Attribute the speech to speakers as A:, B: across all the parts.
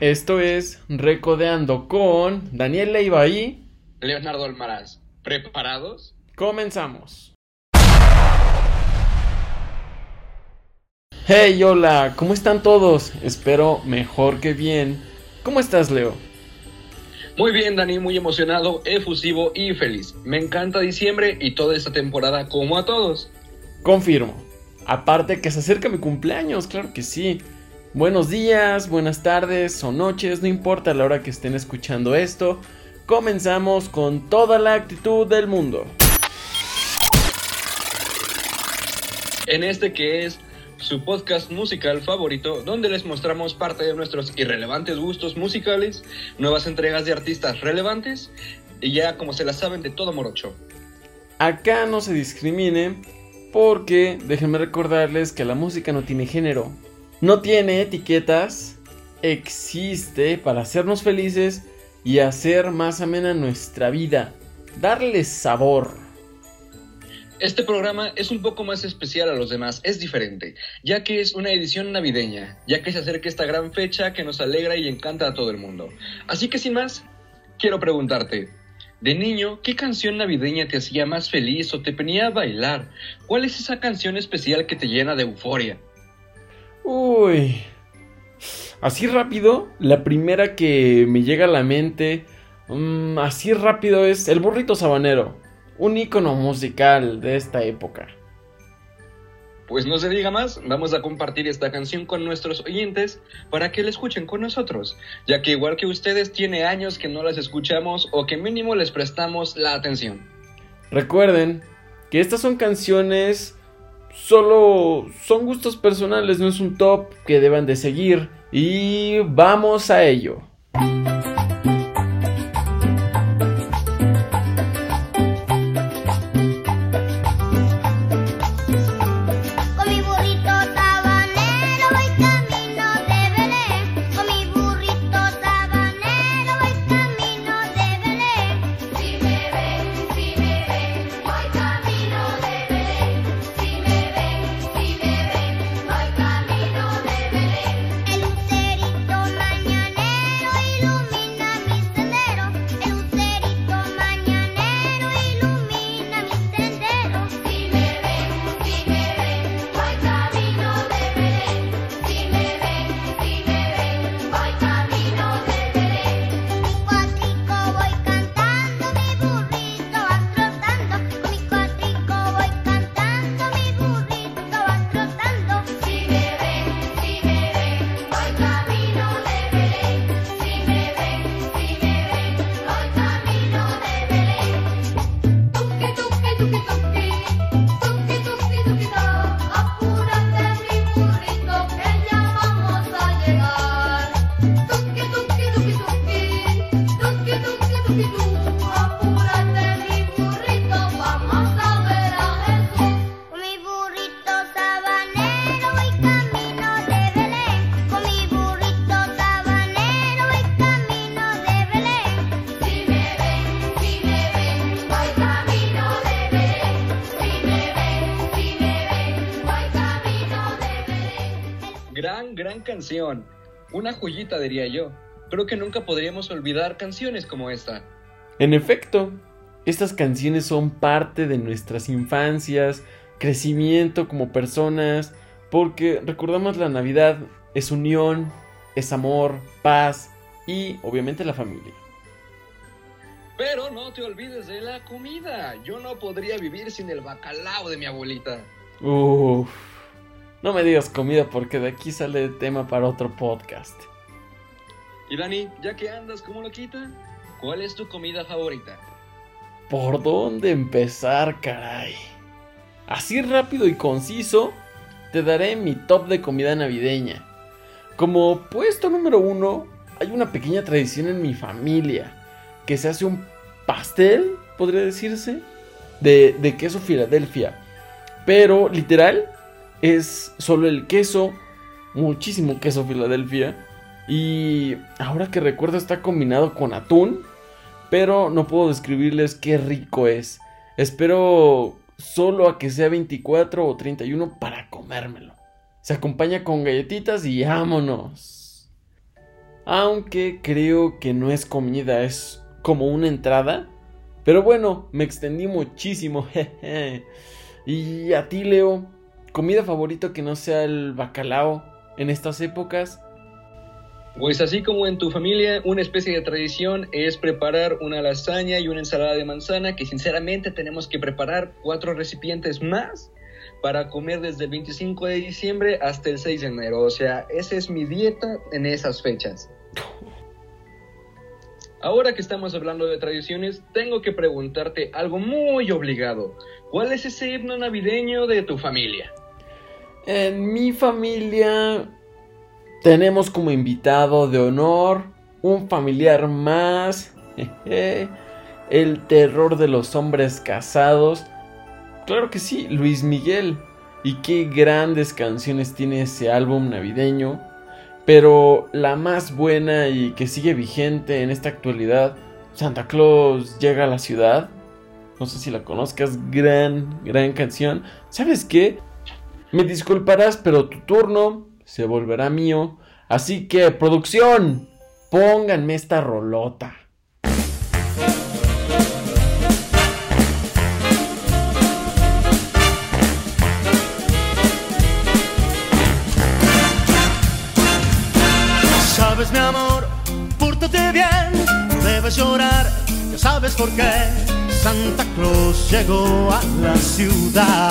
A: Esto es Recodeando con Daniel Leiva y
B: Leonardo Almaraz. ¿Preparados?
A: Comenzamos. Hey, hola, ¿cómo están todos? Espero mejor que bien. ¿Cómo estás, Leo?
B: Muy bien, Dani, muy emocionado, efusivo y feliz. Me encanta diciembre y toda esta temporada como a todos.
A: Confirmo. Aparte que se acerca mi cumpleaños, claro que sí. Buenos días, buenas tardes o noches, no importa la hora que estén escuchando esto. Comenzamos con toda la actitud del mundo.
B: En este que es su podcast musical favorito, donde les mostramos parte de nuestros irrelevantes gustos musicales, nuevas entregas de artistas relevantes y ya como se la saben de todo morocho.
A: Acá no se discrimine porque déjenme recordarles que la música no tiene género, no tiene etiquetas, existe para hacernos felices y hacer más amena nuestra vida, darle sabor.
B: Este programa es un poco más especial a los demás, es diferente, ya que es una edición navideña, ya que se acerca esta gran fecha que nos alegra y encanta a todo el mundo. Así que sin más, quiero preguntarte, de niño, ¿qué canción navideña te hacía más feliz o te ponía a bailar? ¿Cuál es esa canción especial que te llena de euforia?
A: Uy. Así rápido, la primera que me llega a la mente, mm, así rápido es El burrito sabanero, un icono musical de esta época.
B: Pues no se diga más, vamos a compartir esta canción con nuestros oyentes para que la escuchen con nosotros, ya que igual que ustedes tiene años que no las escuchamos o que mínimo les prestamos la atención.
A: Recuerden que estas son canciones solo son gustos personales, no es un top que deban de seguir. Y vamos a ello.
B: Gran canción. Una joyita, diría yo. Creo que nunca podríamos olvidar canciones como esta.
A: En efecto, estas canciones son parte de nuestras infancias, crecimiento como personas, porque recordamos la Navidad es unión, es amor, paz y obviamente la familia.
B: Pero no te olvides de la comida. Yo no podría vivir sin el bacalao de mi abuelita.
A: Uff. No me digas comida porque de aquí sale tema para otro podcast.
B: Y Dani, ya que andas como loquita, ¿cuál es tu comida favorita?
A: ¿Por dónde empezar, caray? Así rápido y conciso, te daré mi top de comida navideña. Como puesto número uno, hay una pequeña tradición en mi familia, que se hace un pastel, podría decirse, de, de queso Filadelfia. Pero literal, es solo el queso, muchísimo queso Filadelfia. Y ahora que recuerdo está combinado con atún, pero no puedo describirles qué rico es. Espero solo a que sea 24 o 31 para comérmelo. Se acompaña con galletitas y vámonos. Aunque creo que no es comida, es como una entrada. Pero bueno, me extendí muchísimo. y a ti, Leo, comida favorito que no sea el bacalao en estas épocas.
B: Pues así como en tu familia, una especie de tradición es preparar una lasaña y una ensalada de manzana que sinceramente tenemos que preparar cuatro recipientes más para comer desde el 25 de diciembre hasta el 6 de enero. O sea, esa es mi dieta en esas fechas. Ahora que estamos hablando de tradiciones, tengo que preguntarte algo muy obligado. ¿Cuál es ese himno navideño de tu familia?
A: En mi familia tenemos como invitado de honor un familiar más. El terror de los hombres casados. Claro que sí, Luis Miguel. Y qué grandes canciones tiene ese álbum navideño. Pero la más buena y que sigue vigente en esta actualidad, Santa Claus llega a la ciudad. No sé si la conozcas, gran, gran canción. ¿Sabes qué? Me disculparás, pero tu turno se volverá mío. Así que, producción, pónganme esta rolota.
C: Sabes, mi amor, pórtate bien, no debes llorar, ya sabes por qué. Santa Claus llegó a la ciudad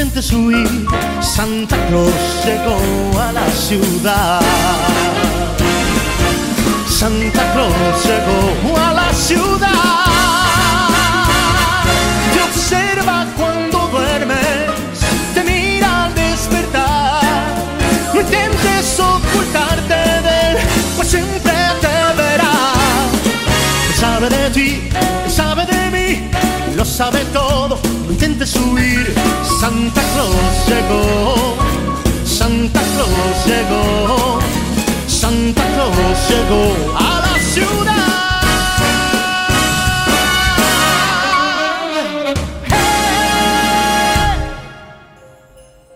C: intentes huir, Santa Claus llegó a la ciudad. Santa Claus llegó a la ciudad. Te observa cuando duermes, te mira al despertar. No intentes ocultarte de él, pues siempre te verá. Sabe de ti, sabe de mí, lo sabe todo. Intentes huir, Santa Claus llegó, Santa Claus llegó, Santa Claus llegó a la ciudad.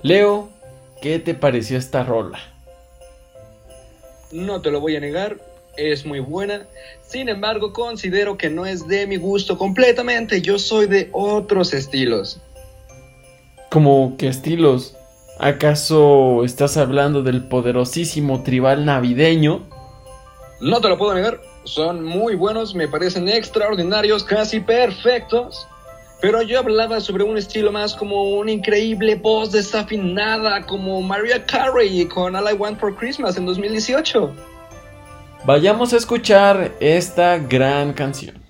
A: Leo, ¿qué te pareció esta rola?
B: No te lo voy a negar, es muy buena. Sin embargo, considero que no es de mi gusto completamente. Yo soy de otros estilos.
A: ¿Cómo qué estilos? ¿Acaso estás hablando del poderosísimo tribal navideño?
B: No te lo puedo negar. Son muy buenos, me parecen extraordinarios, casi perfectos. Pero yo hablaba sobre un estilo más como una increíble voz desafinada, como Mariah Carey con All I Want for Christmas en 2018.
A: Vayamos a escuchar esta gran canción.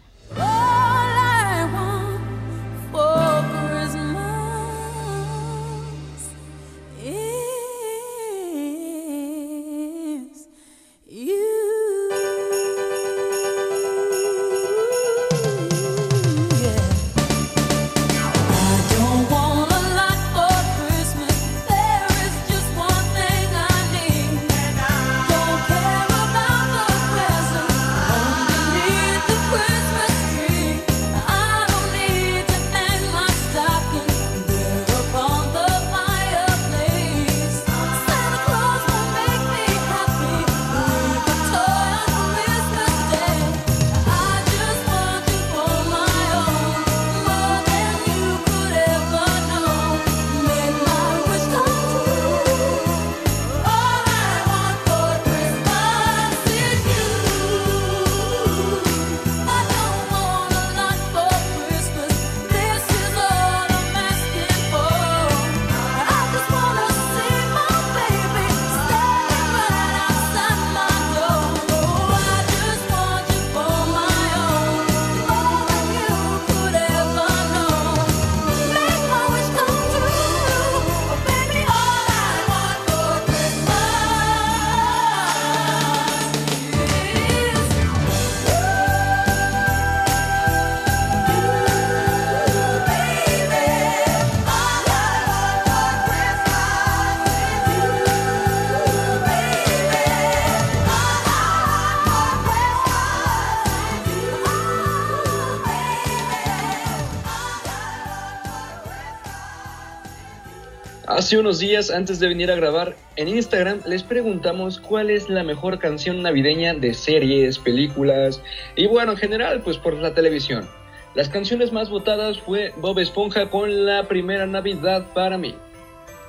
B: Hace unos días, antes de venir a grabar, en Instagram les preguntamos cuál es la mejor canción navideña de series, películas y bueno, en general, pues por la televisión. Las canciones más votadas fue Bob Esponja con la primera Navidad para mí.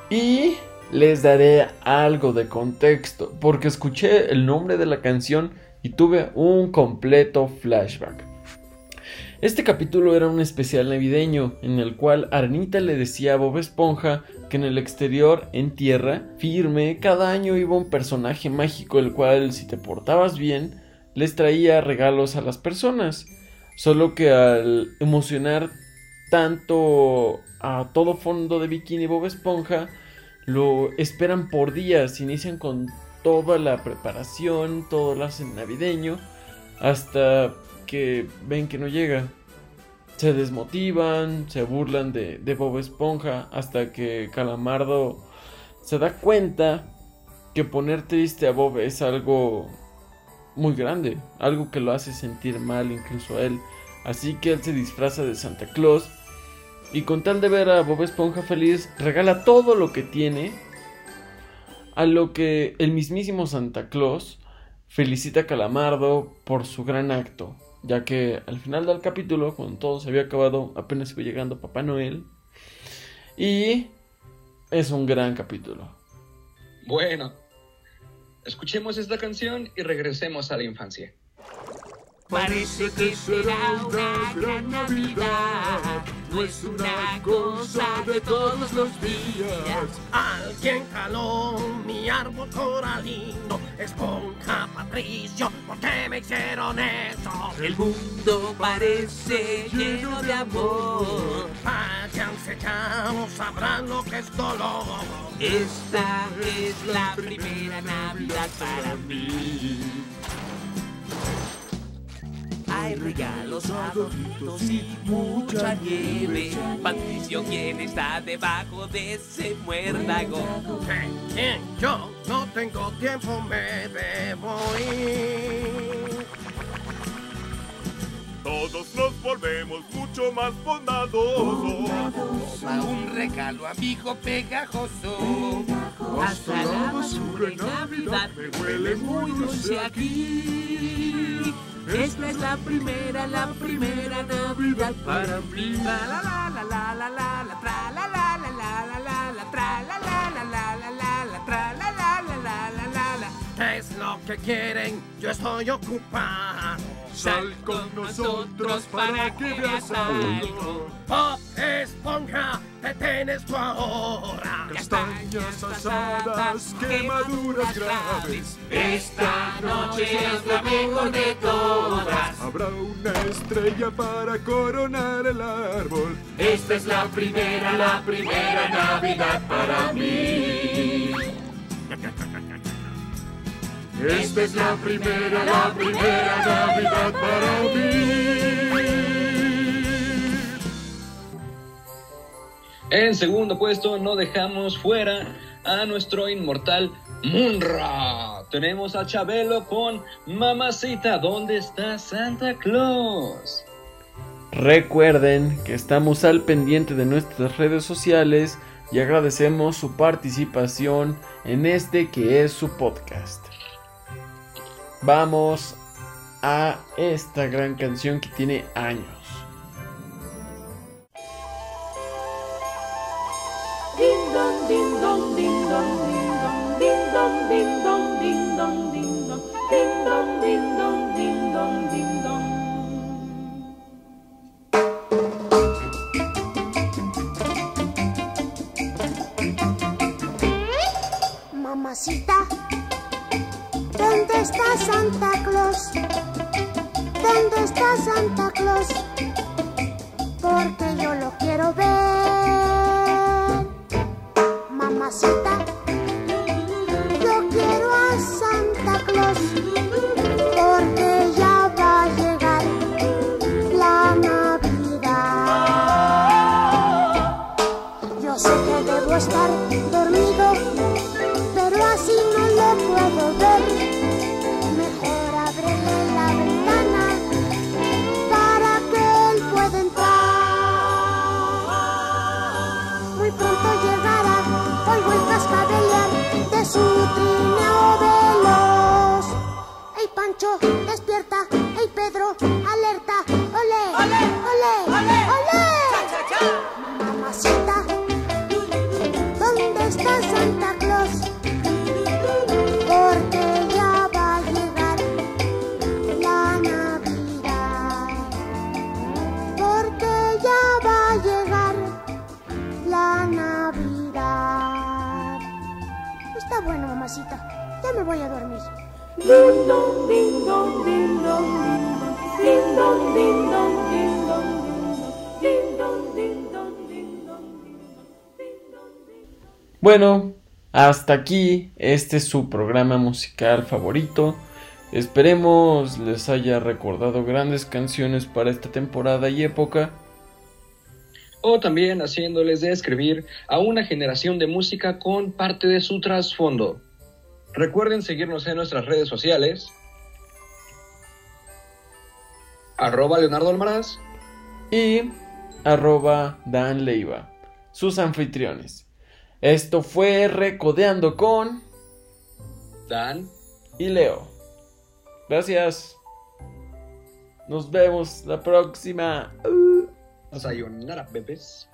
A: Y les daré algo de contexto, porque escuché el nombre de la canción y tuve un completo flashback. Este capítulo era un especial navideño en el cual Arenita le decía a Bob Esponja que en el exterior, en tierra, firme, cada año iba un personaje mágico el cual si te portabas bien, les traía regalos a las personas. Solo que al emocionar tanto a todo fondo de bikini Bob Esponja, lo esperan por días, inician con toda la preparación, todo lo hacen navideño, hasta que ven que no llega. Se desmotivan, se burlan de, de Bob Esponja, hasta que Calamardo se da cuenta que poner triste a Bob es algo muy grande, algo que lo hace sentir mal incluso a él. Así que él se disfraza de Santa Claus y con tal de ver a Bob Esponja feliz, regala todo lo que tiene. A lo que el mismísimo Santa Claus felicita a Calamardo por su gran acto, ya que al final del capítulo, cuando todo se había acabado, apenas iba llegando Papá Noel. Y es un gran capítulo.
B: Bueno, escuchemos esta canción y regresemos a la infancia.
D: Parece que será una gran Navidad, no es una cosa de todos los días.
C: Alguien jaló mi árbol coralino, esponja Patricio, ¿por qué me hicieron eso?
D: El mundo parece lleno de amor.
C: Váyanse ya, no sabrán lo que es dolor.
D: Esta es la primera Navidad para mí. Hay regalos, adornitos y mucha nieve. Patricio, ¿quién está debajo de ese muérdago?
C: Yo no tengo tiempo, me debo ir.
E: Todos nos volvemos mucho más bondadosos.
D: Toma un regalo, amigo pegajoso. Hasta la basura en Navidad me huele muy dulce aquí. Esta es la primera, la primera Navidad para mí. La la la la la la la la tra la la la la la la la tra la la la la la la la tra la la la la la la la.
C: ¿Qué es lo que quieren? Yo estoy ocupado.
E: Sal con nosotros para que veas algo.
C: Bob Esponja, detén esto ahora.
E: Castañas asadas, quemaduras graves.
D: Esta noche es la mejor de todas.
E: Habrá una estrella para coronar el árbol.
D: Esta es la primera, la primera Navidad para mí.
E: Esta es la primera, la primera Navidad para mí.
B: En segundo puesto no dejamos fuera a nuestro inmortal Munra. Tenemos a Chabelo con Mamacita, ¿dónde está Santa Claus?
A: Recuerden que estamos al pendiente de nuestras redes sociales y agradecemos su participación en este que es su podcast. Vamos a esta gran canción que tiene años.
F: ¿Dónde está Santa Claus? Ya me voy a dormir.
G: Dong, ding dong, ding dong, ding dong, ding dong, ding dong.
A: Bueno, hasta aquí este es su programa musical favorito. Esperemos les haya recordado grandes canciones para esta temporada y época.
B: O también haciéndoles describir a una generación de música con parte de su trasfondo. Recuerden seguirnos en nuestras redes sociales. Arroba Leonardo Almaraz.
A: y arroba Dan Leiva, sus anfitriones. Esto fue Recodeando con
B: Dan.
A: y Leo. Gracias. Nos vemos la próxima.
B: Sayonara, bebés.